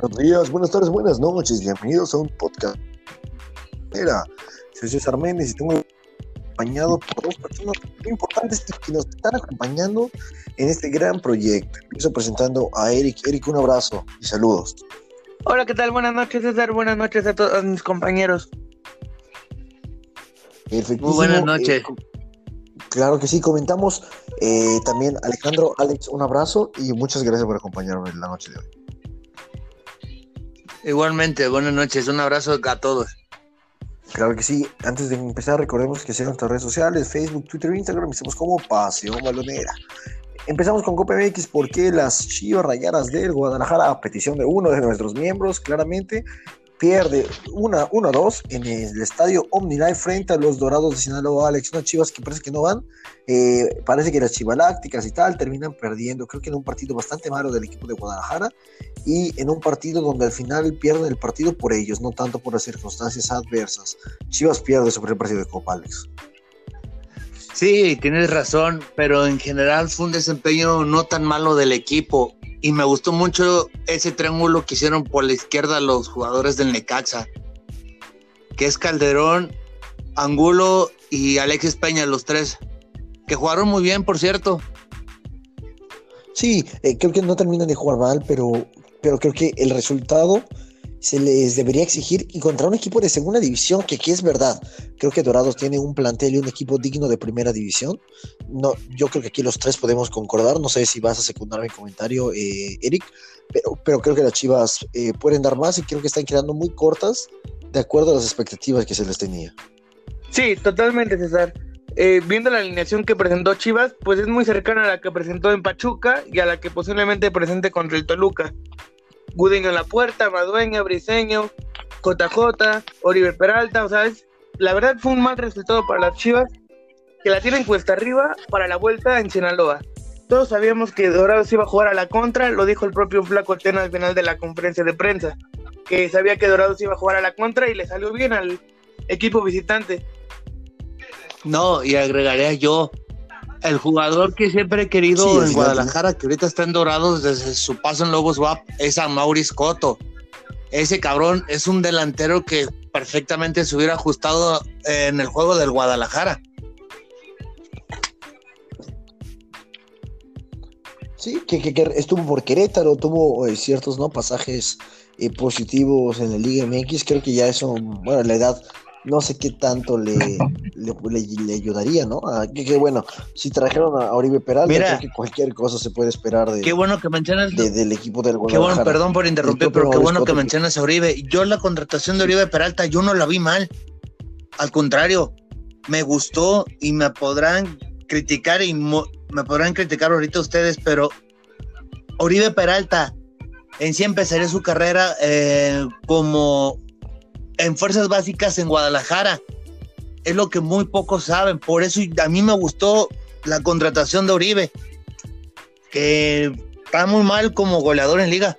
Buenos días, buenas tardes, buenas noches. Bienvenidos a un podcast. Era, soy César Méndez y tengo acompañado por dos personas muy importantes que nos están acompañando en este gran proyecto. Empiezo presentando a Eric. Eric, un abrazo y saludos. Hola, ¿qué tal? Buenas noches, César. Buenas noches a todos mis compañeros. Muy buenas noches. Eh, claro que sí, comentamos eh, también Alejandro, Alex, un abrazo y muchas gracias por acompañarme en la noche de hoy. Igualmente, buenas noches, un abrazo a todos. Claro que sí. Antes de empezar, recordemos que sigan nuestras redes sociales, Facebook, Twitter, Instagram, estamos como Pasión Balonera. Empezamos con Copa MX porque las Chivas Rayadas del Guadalajara, a petición de uno de nuestros miembros, claramente, pierde 1-2 en el estadio OmniLife frente a los Dorados de Sinaloa. Alex, unas chivas que parece que no van. Eh, parece que las chivalácticas y tal terminan perdiendo. Creo que en un partido bastante malo del equipo de Guadalajara y en un partido donde al final pierden el partido por ellos, no tanto por las circunstancias adversas. Chivas pierde sobre el partido de Copa, Alex. Sí, tienes razón, pero en general fue un desempeño no tan malo del equipo y me gustó mucho ese triángulo que hicieron por la izquierda los jugadores del Necaxa, que es Calderón, Angulo y Alexis Peña, los tres, que jugaron muy bien, por cierto. Sí, eh, creo que no terminan de jugar mal, pero, pero creo que el resultado se les debería exigir encontrar un equipo de segunda división, que aquí es verdad. Creo que Dorados tiene un plantel y un equipo digno de primera división. No, yo creo que aquí los tres podemos concordar. No sé si vas a secundar mi comentario, eh, Eric, pero, pero, creo que las Chivas eh, pueden dar más y creo que están quedando muy cortas de acuerdo a las expectativas que se les tenía. Sí, totalmente, César. Eh, viendo la alineación que presentó Chivas, pues es muy cercana a la que presentó en Pachuca y a la que posiblemente presente contra el Toluca. Gudiño en la puerta, Madueña, Briseño, JJ, Oribe Peralta, o sea, la verdad fue un mal resultado para las Chivas, que la tienen cuesta arriba para la vuelta en Sinaloa. Todos sabíamos que Dorados iba a jugar a la contra, lo dijo el propio Flaco Tena al final de la conferencia de prensa, que sabía que Dorados iba a jugar a la contra y le salió bien al equipo visitante. No, y agregaría yo, el jugador que siempre he querido en Guadalajara, que ahorita está en Dorados desde su paso en Lobos WAP, es a Maurice Coto. Ese cabrón es un delantero que perfectamente se hubiera ajustado en el juego del Guadalajara. Sí, que, estuvo por Querétaro, tuvo eh, ciertos ¿no? pasajes eh, positivos en la Liga MX. Creo que ya eso, bueno, la edad no sé qué tanto le, le, ayudaría, ¿no? que, bueno, si trajeron a Oribe Peralta, creo que cualquier cosa se puede esperar de, qué bueno que mencionas del equipo del Guadalajara. Qué bueno, perdón por interrumpir, pero qué bueno que mencionas a Oribe. Yo la contratación de Oribe Peralta, yo no la vi mal. Al contrario, me gustó y me podrán criticar y me podrán criticar ahorita ustedes, pero Oribe Peralta en sí empezaría su carrera eh, como en fuerzas básicas en Guadalajara. Es lo que muy pocos saben. Por eso a mí me gustó la contratación de Oribe, que está muy mal como goleador en liga.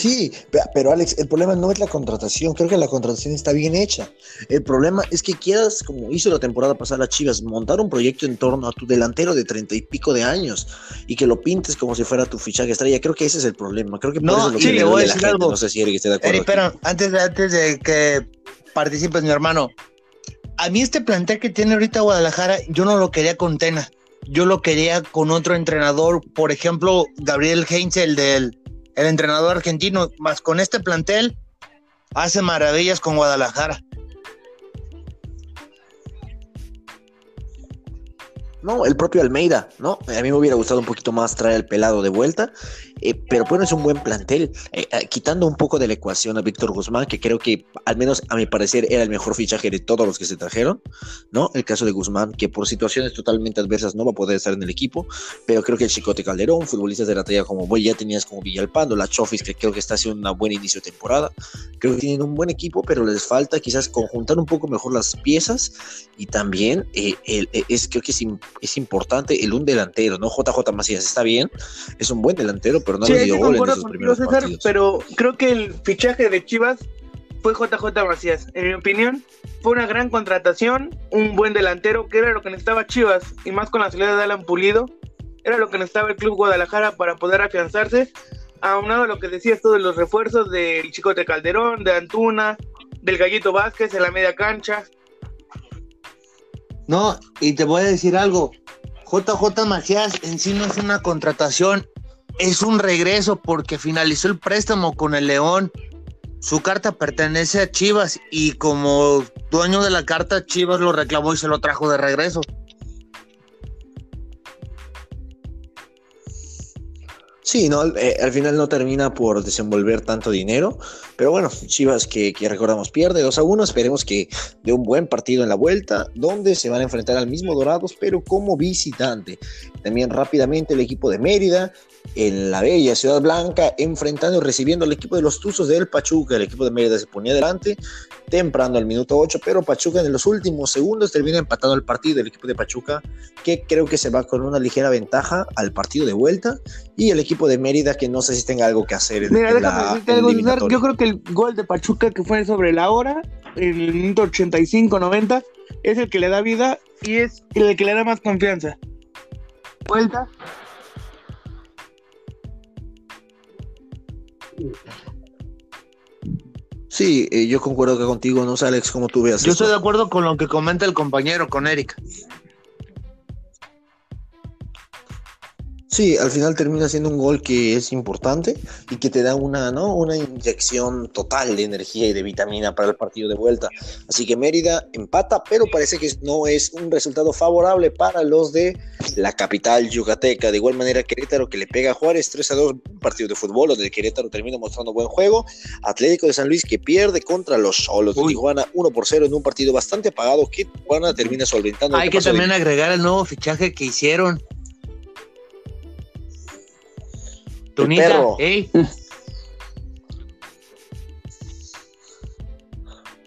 Sí, pero Alex, el problema no es la contratación, creo que la contratación está bien hecha. El problema es que quieras, como hizo la temporada pasada Chivas, montar un proyecto en torno a tu delantero de treinta y pico de años y que lo pintes como si fuera tu fichaje estrella. Creo que ese es el problema. Creo que por no, eso sí, le voy a decir algo. No sé si Eric esté de acuerdo. pero antes de, antes de que participes, mi hermano, a mí este plantel que tiene ahorita Guadalajara, yo no lo quería con Tena. Yo lo quería con otro entrenador, por ejemplo, Gabriel Heinz, el del el entrenador argentino, más con este plantel, hace maravillas con Guadalajara. No, el propio Almeida, ¿no? A mí me hubiera gustado un poquito más traer el pelado de vuelta, eh, pero bueno, es un buen plantel. Eh, eh, quitando un poco de la ecuación a Víctor Guzmán, que creo que, al menos a mi parecer, era el mejor fichaje de todos los que se trajeron, ¿no? El caso de Guzmán, que por situaciones totalmente adversas no va a poder estar en el equipo, pero creo que el Chicote Calderón, futbolistas de la talla como voy, ya tenías como Villalpando, la Chofis, que creo que está haciendo una buena inicio de temporada. Creo que tienen un buen equipo, pero les falta quizás conjuntar un poco mejor las piezas y también es, creo que es es importante el un delantero, ¿no? JJ Macías está bien, es un buen delantero, pero no le dio gol en esos primeros César, Pero creo que el fichaje de Chivas fue JJ Macías. En mi opinión, fue una gran contratación, un buen delantero, que era lo que necesitaba Chivas, y más con la salida de Alan Pulido, Era lo que necesitaba el Club Guadalajara para poder afianzarse, aunado a lo que decías todos los refuerzos del Chicote Calderón, de Antuna, del Gallito Vázquez en la media cancha. No, y te voy a decir algo. JJ Macías en sí no es una contratación, es un regreso porque finalizó el préstamo con el León. Su carta pertenece a Chivas y como dueño de la carta, Chivas lo reclamó y se lo trajo de regreso. Sí, no, eh, al final no termina por desenvolver tanto dinero, pero bueno, Chivas que, que, recordamos pierde 2 a 1, esperemos que de un buen partido en la vuelta, donde se van a enfrentar al mismo Dorados, pero como visitante. También rápidamente el equipo de Mérida en la bella Ciudad Blanca, enfrentando y recibiendo al equipo de los Tuzos del Pachuca. El equipo de Mérida se ponía adelante temprano al minuto 8, pero Pachuca en los últimos segundos termina empatando el partido. El equipo de Pachuca, que creo que se va con una ligera ventaja al partido de vuelta, y el equipo de Mérida, que no sé si tenga algo que hacer. En, Mira, déjame algo, Yo creo que el gol de Pachuca, que fue sobre la hora, en el minuto 85-90, es el que le da vida y es el que le da más confianza. Vuelta, Sí, eh, yo concuerdo que contigo, no sé, Alex, como tú veas. Yo estoy de acuerdo con lo que comenta el compañero, con Erika. Sí, al final termina siendo un gol que es importante y que te da una, ¿no? una inyección total de energía y de vitamina para el partido de vuelta. Así que Mérida empata, pero parece que no es un resultado favorable para los de la capital yucateca. De igual manera, Querétaro que le pega a Juárez 3 a 2, un partido de fútbol donde Querétaro termina mostrando buen juego. Atlético de San Luis que pierde contra los Solos de Tijuana 1 por 0 en un partido bastante apagado que Tijuana termina solventando. Hay que también agregar el nuevo fichaje que hicieron El perro.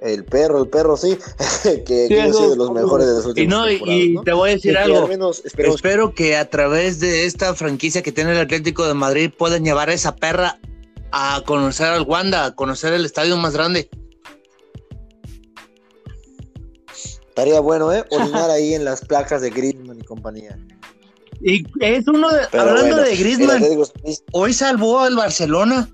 El perro, el perro, sí, que, que sido de los mejores de los últimos Y, no, y te voy a decir algo. Espero que a través de esta franquicia que tiene el Atlético de Madrid puedan llevar a esa perra a conocer al Wanda, a conocer el estadio más grande. Estaría bueno, ¿eh? Orinar ahí en las placas de Griezmann y compañía. Y es uno de, hablando de Griezmann, hoy salvó al Barcelona.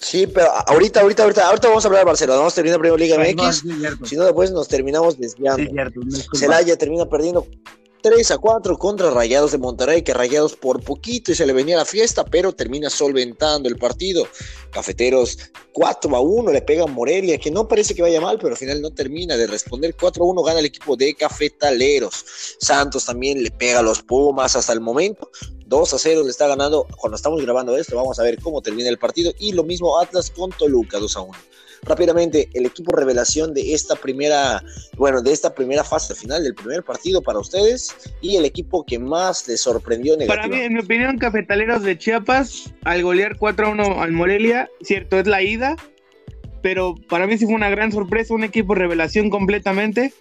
Sí, pero ahorita, ahorita, ahorita, ahorita vamos a hablar de Barcelona. Vamos a terminar primero Liga MX. si no, después nos terminamos desviando. Celaya termina perdiendo 3 a 4 contra Rayados de Monterrey, que Rayados por poquito y se le venía la fiesta, pero termina solventando el partido. Cafeteros 4 a 1 le pegan Morelia, que no parece que vaya mal, pero al final no termina de responder. 4 a 1 gana el equipo de Cafetaleros. Santos también le pega a los Pumas hasta el momento. 2 a 0 le está ganando cuando estamos grabando esto. Vamos a ver cómo termina el partido. Y lo mismo Atlas con Toluca, 2 a 1 rápidamente el equipo revelación de esta primera, bueno, de esta primera fase final del primer partido para ustedes y el equipo que más les sorprendió Para mí, en mi opinión, Cafetaleros de Chiapas, al golear 4 a 1 al Morelia, cierto, es la ida, pero para mí sí fue una gran sorpresa, un equipo revelación completamente.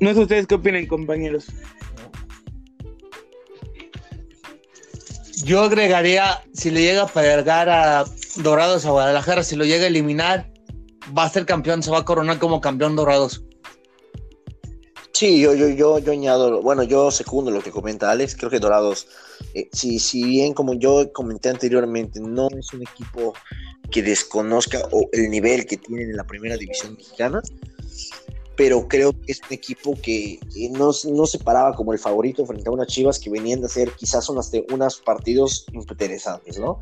No sé ustedes qué opinan, compañeros. Yo agregaría, si le llega a pegar a Dorados a Guadalajara, si lo llega a eliminar, va a ser campeón, se va a coronar como campeón Dorados. Sí, yo, yo, yo, yo añado, bueno, yo segundo lo que comenta Alex, creo que Dorados, eh, si, si bien como yo comenté anteriormente, no es un equipo que desconozca o el nivel que tienen en la primera división mexicana, pero creo que es un equipo que, no, se paraba como el favorito frente a unas Chivas que venían de hacer quizás unas, unos partidos interesantes, ¿no?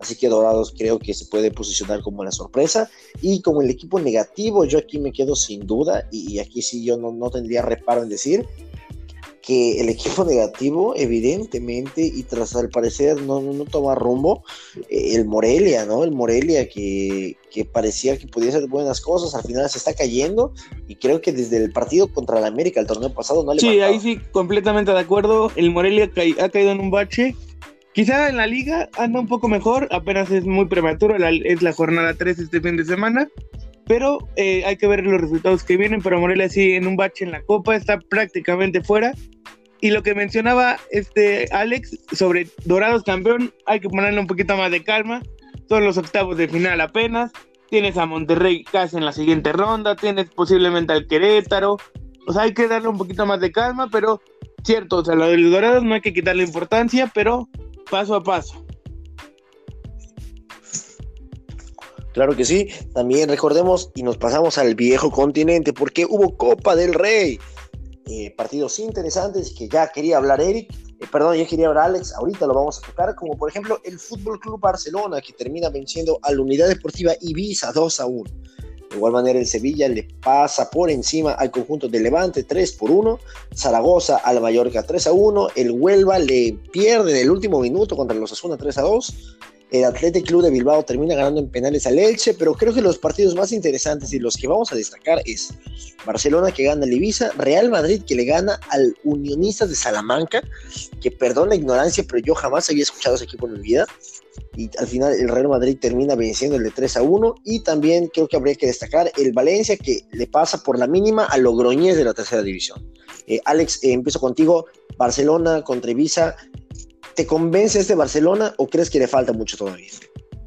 Así que Dorados creo que se puede posicionar como la sorpresa. Y como el equipo negativo, yo aquí me quedo sin duda, y, aquí sí yo no, no tendría reparo en decir que el equipo negativo, evidentemente, y tras al parecer no, no, toma rumbo, eh, el Morelia, ¿no? El Morelia que, que, parecía que podía hacer buenas cosas, al final se está cayendo, y creo que desde el partido contra el América el torneo pasado no le Sí, ahí sí, completamente de acuerdo. El Morelia ha caído en un bache. Quizá en la liga anda un poco mejor, apenas es muy prematuro, es la jornada 3 este fin de semana, pero eh, hay que ver los resultados que vienen, pero Morelia sí en un bache en la Copa, está prácticamente fuera. Y lo que mencionaba este Alex sobre Dorados campeón, hay que ponerle un poquito más de calma. Son los octavos de final apenas. Tienes a Monterrey casi en la siguiente ronda, tienes posiblemente al Querétaro, o sea, hay que darle un poquito más de calma, pero cierto, o sea, lo del Dorados no hay que quitarle importancia, pero paso a paso. Claro que sí. También recordemos y nos pasamos al viejo continente porque hubo Copa del Rey. Eh, partidos interesantes que ya quería hablar Eric, eh, perdón, ya quería hablar Alex, ahorita lo vamos a tocar, como por ejemplo el Fútbol Club Barcelona que termina venciendo a la Unidad Deportiva Ibiza 2 a 1. De igual manera el Sevilla le pasa por encima al conjunto de Levante 3 por 1, Zaragoza al Mallorca 3 a 1, el Huelva le pierde en el último minuto contra los Asuna 3 a 2, el Athletic Club de Bilbao termina ganando en penales al Elche, pero creo que los partidos más interesantes y los que vamos a destacar es Barcelona que gana al Ibiza, Real Madrid que le gana al Unionistas de Salamanca, que perdón la ignorancia, pero yo jamás había escuchado ese equipo en mi vida. Y al final el Real Madrid termina venciendo el de 3 a 1. Y también creo que habría que destacar el Valencia que le pasa por la mínima a Logroñez de la tercera división. Eh, Alex, eh, empiezo contigo. Barcelona contra Ibiza. ¿Te convence este Barcelona o crees que le falta mucho todavía?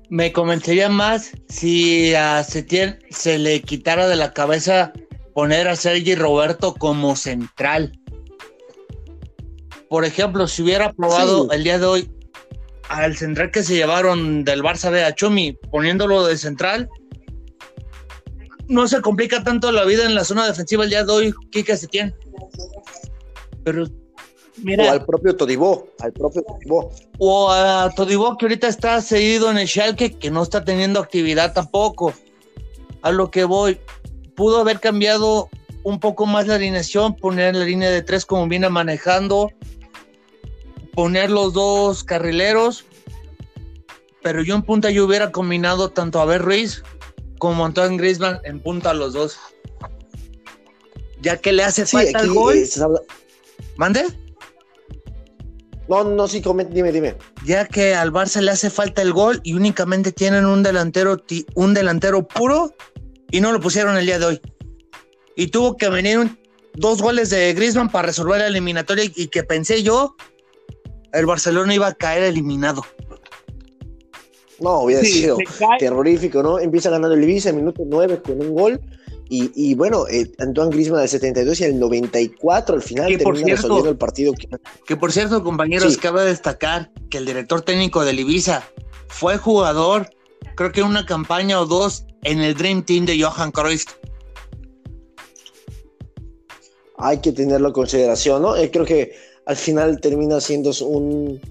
Me convencería más si a Setién se le quitara de la cabeza poner a Sergi Roberto como central. Por ejemplo, si hubiera probado el día de hoy al central que se llevaron del Barça de Achumi, poniéndolo de central, no se complica tanto la vida en la zona defensiva el día de hoy, Kike Setién. Pero o al propio Todibó, al propio Todibó. O a Todibó que ahorita está seguido en el Schalke, que no está teniendo actividad tampoco. A lo que voy, pudo haber cambiado un poco más la alineación, poner la línea de tres como viene manejando, poner los dos carrileros, pero yo en punta yo hubiera combinado tanto a Ver Ruiz como a Antoine Griezmann en punta a los dos. Ya que le hace falta el gol. ¿Mande? No, no, sí, dime, dime. Ya que al Barça le hace falta el gol y únicamente tienen un delantero, un delantero puro y no lo pusieron el día de hoy. Y tuvo que venir dos goles de Griezmann para resolver la eliminatoria y que pensé yo, el Barcelona iba a caer eliminado. No, hubiera sido terrorífico, ¿no? Empieza ganando el Ibiza en minuto 9 con un gol y, bueno, eh, Antoine Griezmann del 72 y el 94 al final termina resolviendo el partido. Que por cierto, compañeros, cabe destacar que el director técnico del Ibiza fue jugador, creo que una campaña o dos en el Dream Team de Johan Cruyff. Hay que tenerlo en consideración, ¿no? Eh, creo que al final termina siendo un,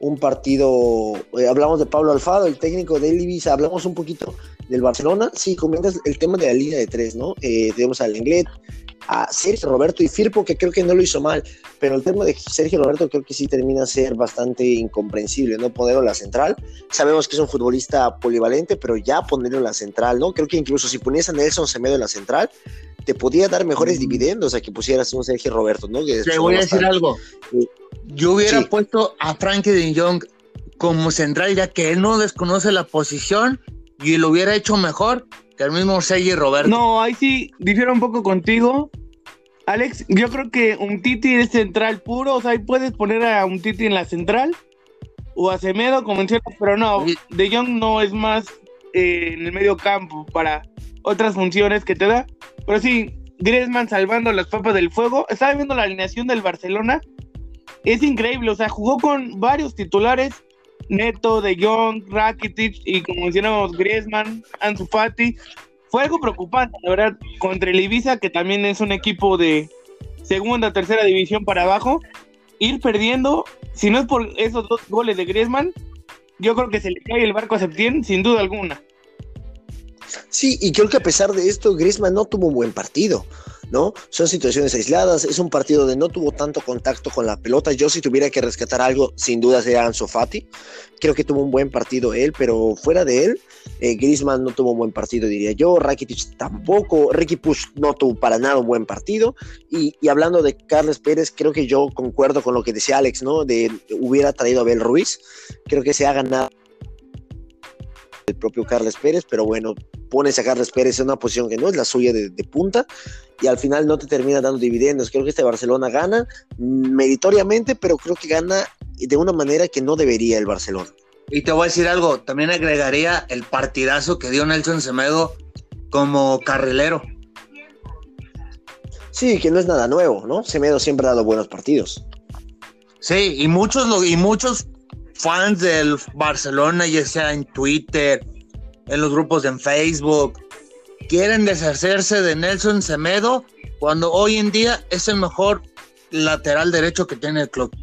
un partido. Eh, hablamos de Pablo Alfaro, el técnico del Ibiza, hablamos un poquito del Barcelona, sí, comentas el tema de la línea de tres, ¿no? Eh, tenemos al Lenglet, a Sergio Roberto y Firpo, que creo que no lo hizo mal, pero el tema de Sergio Roberto creo que sí termina a ser bastante incomprensible, ¿no? Ponerlo en la central. Sabemos que es un futbolista polivalente, pero ya ponerlo en la central, ¿no? Creo que incluso si ponías a Nelson Semedo en la central, te podía dar mejores dividendos a que pusieras un Sergio Roberto, ¿no? Te voy a decir algo. Yo hubiera puesto a Frankie de Jong como central, ya que él no desconoce la posición y lo hubiera hecho mejor que el mismo Sergi Roberto. No, ahí sí difiero un poco contigo. Alex, yo creo que un Titi es central puro, o sea, ahí puedes poner a un Titi en la central o a Semedo como mencionas, pero no, De Jong no es más eh, en el medio campo para otras funciones que te da. Pero sí, Griezmann salvando las papas del fuego. Estaba viendo la alineación del Barcelona. Es increíble, o sea, jugó con varios titulares Neto, De Jong, Rakitic y como mencionábamos Griezmann, Ansu Fati. Fue algo preocupante, la verdad, contra el Ibiza, que también es un equipo de segunda, tercera división para abajo. Ir perdiendo, si no es por esos dos goles de Griezmann, yo creo que se le cae el barco a Septién, sin duda alguna. Sí, y creo que a pesar de esto, Griezmann no tuvo un buen partido. ¿No? Son situaciones aisladas, es un partido de no tuvo tanto contacto con la pelota. Yo si tuviera que rescatar algo, sin duda sería Ansu Fati. Creo que tuvo un buen partido él, pero fuera de él, eh, Griezmann no tuvo un buen partido, diría yo. Rakitic tampoco. Ricky Push no tuvo para nada un buen partido. Y, hablando de Carles Pérez, creo que yo concuerdo con lo que decía Alex, ¿no? De hubiera traído a Abel Ruiz. Creo que se ha ganado propio Carles Pérez, pero bueno, pones a Carles Pérez en una posición que no es la suya de, punta y al final no te termina dando dividendos. Creo que este Barcelona gana meritoriamente, pero creo que gana de una manera que no debería el Barcelona. Y te voy a decir algo, también agregaría el partidazo que dio Nelson Semedo como carrilero. Sí, que no es nada nuevo, ¿no? Semedo siempre ha dado buenos partidos. Sí, y muchos, y muchos fans del Barcelona, ya sea en Twitter, en los grupos en Facebook, quieren deshacerse de Nelson Semedo cuando hoy en día es el mejor lateral derecho que tiene el club.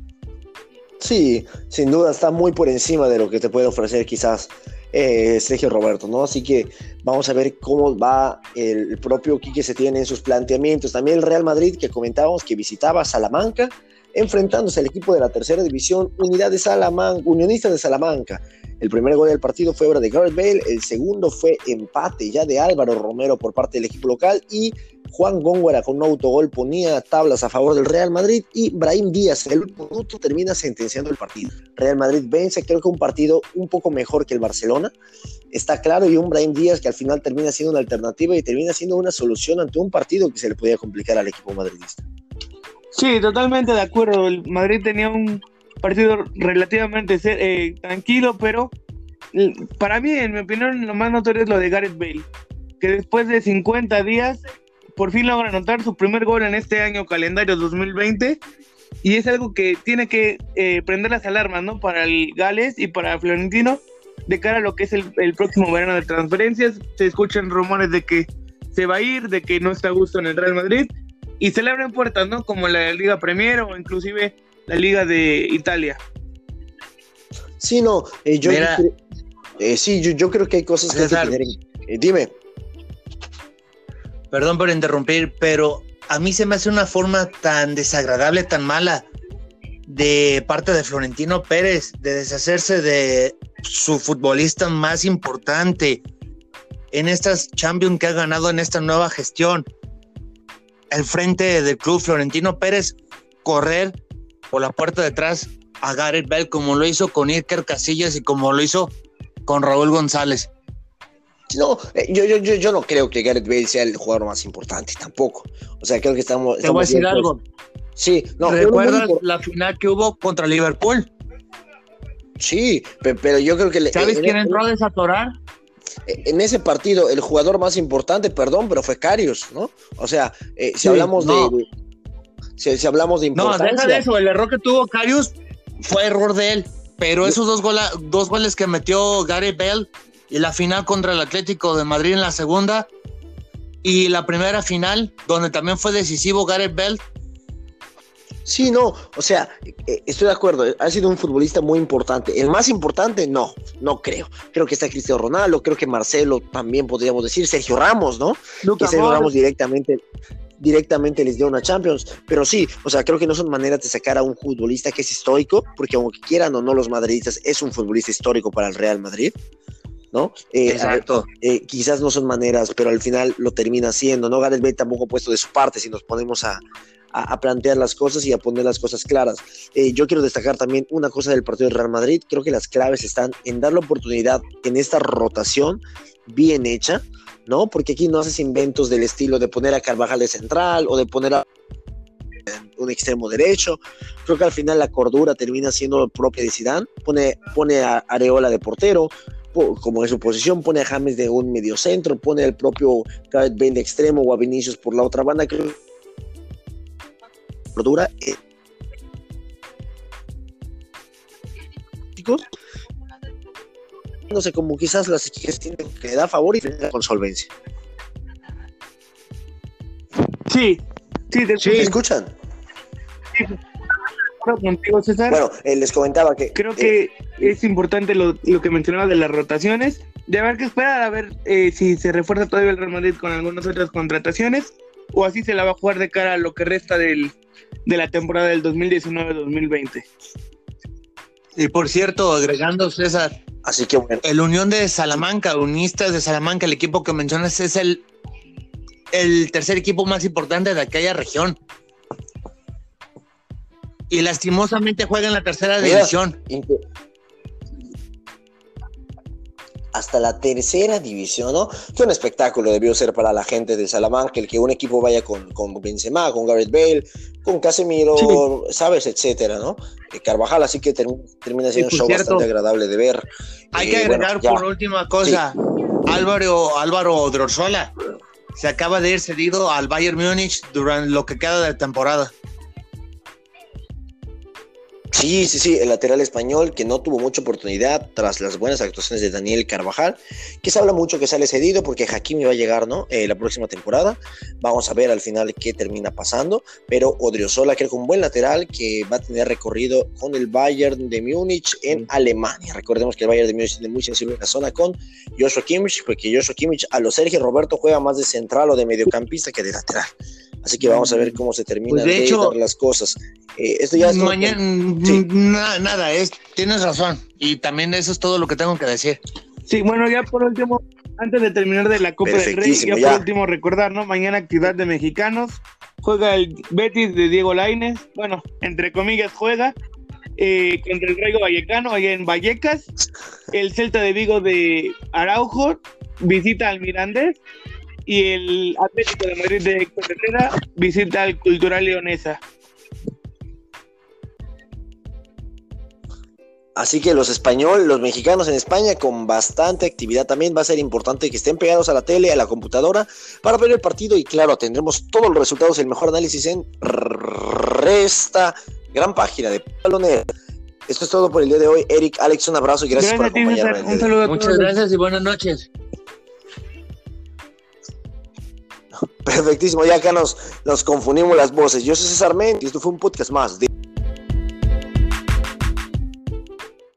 Sí, sin duda está muy por encima de lo que te puede ofrecer quizás eh, Sergio Roberto, ¿no? Así que vamos a ver cómo va el propio Quique se tiene en sus planteamientos. También el Real Madrid que comentábamos que visitaba Salamanca enfrentándose al equipo de la tercera división, Unidad de Salamanca, Unionista de Salamanca. El primer gol del partido fue obra de Gareth Bale, el segundo fue empate ya de Álvaro Romero por parte del equipo local y Juan Góngora con un autogol ponía tablas a favor del Real Madrid y Brahim Díaz el último minuto termina sentenciando el partido. Real Madrid vence, creo que un partido un poco mejor que el Barcelona, está claro, y un Brahim Díaz que al final termina siendo una alternativa y termina siendo una solución ante un partido que se le podía complicar al equipo madridista. Sí, totalmente de acuerdo. El Madrid tenía un partido relativamente eh, tranquilo, pero para mí, en mi opinión, lo más notorio es lo de Gareth Bale, que después de 50 días por fin logra anotar su primer gol en este año calendario 2020 y es algo que tiene que eh, prender las alarmas, ¿no? Para el Gales y para Florentino de cara a lo que es el, el, próximo verano de transferencias. Se escuchan rumores de que se va a ir, de que no está a gusto en el Real Madrid y se le abren puertas, ¿no? Como la Liga Premier o inclusive la Liga de Italia. Sí, no, eh, yo, eh, sí, yo, creo que hay cosas que hay que tener eh, dime. Perdón por interrumpir, pero a mí se me hace una forma tan desagradable, tan mala de parte de Florentino Pérez de deshacerse de su futbolista más importante en estas Champions que ha ganado en esta nueva gestión el frente del club Florentino Pérez correr por la puerta de atrás a Gareth Bell como lo hizo con Iker Casillas y como lo hizo con Raúl González. No, eh, yo, yo, yo, yo no creo que Gareth Bale sea el jugador más importante tampoco. O sea, creo que estamos. Te voy a decir algo. Sí, no. ¿Recuerdas la final que hubo contra Liverpool? Sí, pero yo creo que. ¿Sabes quién entró a desatorar? en ese partido el jugador más importante, perdón, pero fue Carius, ¿no? O sea, eh, si hablamos de, si, hablamos de importancia. No, deja de eso, el error que tuvo Carius fue error de él, pero esos dos, dos goles que metió Gary Bell y la final contra el Atlético de Madrid en la segunda y la primera final donde también fue decisivo Gary Bell Sí, no, o sea, eh, estoy de acuerdo, ha sido un futbolista muy importante. El más importante, no, no creo. Creo que está Cristiano Ronaldo, creo que Marcelo también podríamos decir, Sergio Ramos, ¿no? que Sergio Ramos directamente, directamente les dio una Champions. Pero sí, o sea, creo que no son maneras de sacar a un futbolista que es histórico, porque aunque quieran o no los madridistas, es un futbolista histórico para el Real Madrid. ¿no? Eh, Exacto. Eh, quizás no son maneras, pero al final lo termina siendo, ¿no? Gareth Bale tampoco ha puesto de su parte si nos ponemos a, a, plantear las cosas y a poner las cosas claras. Eh, yo quiero destacar también una cosa del partido del Real Madrid. Creo que las claves están en dar la oportunidad en esta rotación bien hecha, ¿no? Porque aquí no haces inventos del estilo de poner a Carvajal de central o de poner a un extremo derecho. Creo que al final la cordura termina siendo propia de Zidane. Pone, pone a Areola de portero, como en su posición, pone a James de un medio centro, pone el propio Gareth Bale de extremo o a Vinicius por la otra banda. Creo. Eh, no sé, como quizás las tienen que da favor y con solvencia. Sí, sí, sí. ¿Me escuchan? Sí. Contigo, César. Bueno, eh, les comentaba que. Creo que eh, es importante lo, lo, que mencionaba de las rotaciones. De haber que esperar a ver si se refuerza todavía el Real Madrid con algunas otras contrataciones o así se la va a jugar de cara a lo que resta del, de la temporada del 2019-2020. Y por cierto, agregando César, así que bueno. el Unión de Salamanca, Unistas de Salamanca, el equipo que mencionas es el, el tercer equipo más importante de aquella región. Y lastimosamente juega en la tercera división hasta la tercera división, ¿no? Fue un espectáculo, debió ser para la gente de Salamanca, el que un equipo vaya con, con Benzema, con Gareth Bale, con Casemiro, ¿sabes? Etcétera, ¿no? Eh, Carvajal, así que termina siendo un show bastante agradable de ver. Hay que eh, agregar por última cosa, Álvaro, Álvaro Drossola se acaba de ir cedido al Bayern Múnich durante lo que queda de temporada. Sí, sí, sí, el lateral español que no tuvo mucha oportunidad tras las buenas actuaciones de Daniel Carvajal, que se habla mucho que sale cedido porque Hakimi va a llegar, ¿no? Eh, la próxima temporada. Vamos a ver al final qué termina pasando, pero Odriozola creo que un buen lateral que va a tener recorrido con el Bayern de Múnich en Alemania. Recordemos que el Bayern de Múnich tiene muy sensible en la zona con Joshua Kimmich, porque Joshua Kimmich a los Sergio Roberto juega más de central o de mediocampista que de lateral. Así que vamos a ver cómo se terminan pues de, hecho, las cosas. Eh, esto ya es mañana, nada, es, tienes razón. Y también eso es todo lo que tengo que decir. Sí, bueno, ya por último, antes de terminar de la Copa del Rey, ya, por último recordar, ¿no? Mañana actividad de mexicanos. Juega el Betis de Diego Laines. Bueno, entre comillas, juega. Eh, contra el Rayo Vallecano, allá en Vallecas. El Celta de Vigo de Araujo visita al Mirandés y el Atlético de Madrid de Héctor Herrera visita al Cultural Leonesa. Así que los españoles, los mexicanos en España con bastante actividad también va a ser importante que estén pegados a la tele, a la computadora para ver el partido y claro, tendremos todos los resultados y el mejor análisis en esta gran página de Palonera. Esto es todo por el día de hoy. Eric, Alex, un abrazo y gracias, por acompañarme. Un saludo Muchas gracias y buenas noches. Perfectísimo, ya acá nos, confundimos las voces. Yo soy César Méndez y esto fue un podcast más